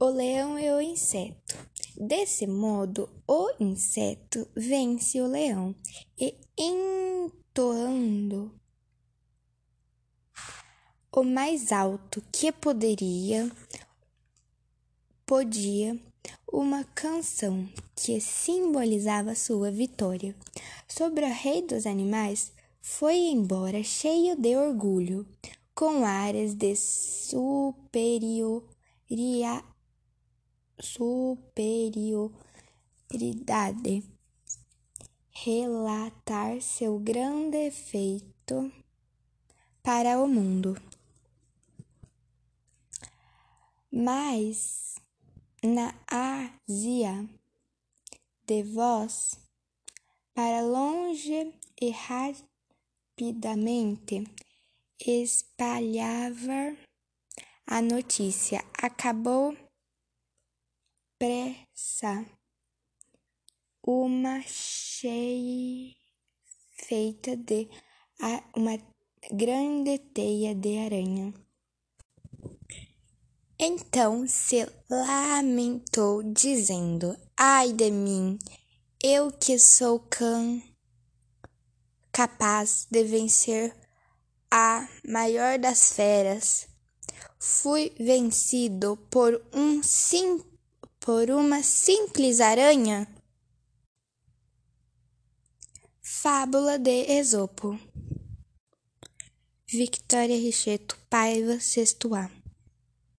o leão e o inseto. Desse modo, o inseto vence o leão e, entoando o mais alto que poderia, podia uma canção que simbolizava sua vitória sobre o rei dos animais, foi embora cheio de orgulho, com áreas de superioridade, superioridade relatar seu grande feito para o mundo. Mas na Ásia, de voz para longe e rapidamente espalhava a notícia. Acabou pressa uma cheia feita de uma grande teia de aranha. Então se lamentou, dizendo: Ai de mim, eu que sou cã capaz de vencer a maior das feras, fui vencido por um sim, por uma simples aranha. Fábula de Esopo. Victoria Richeto Paiva, sexto A.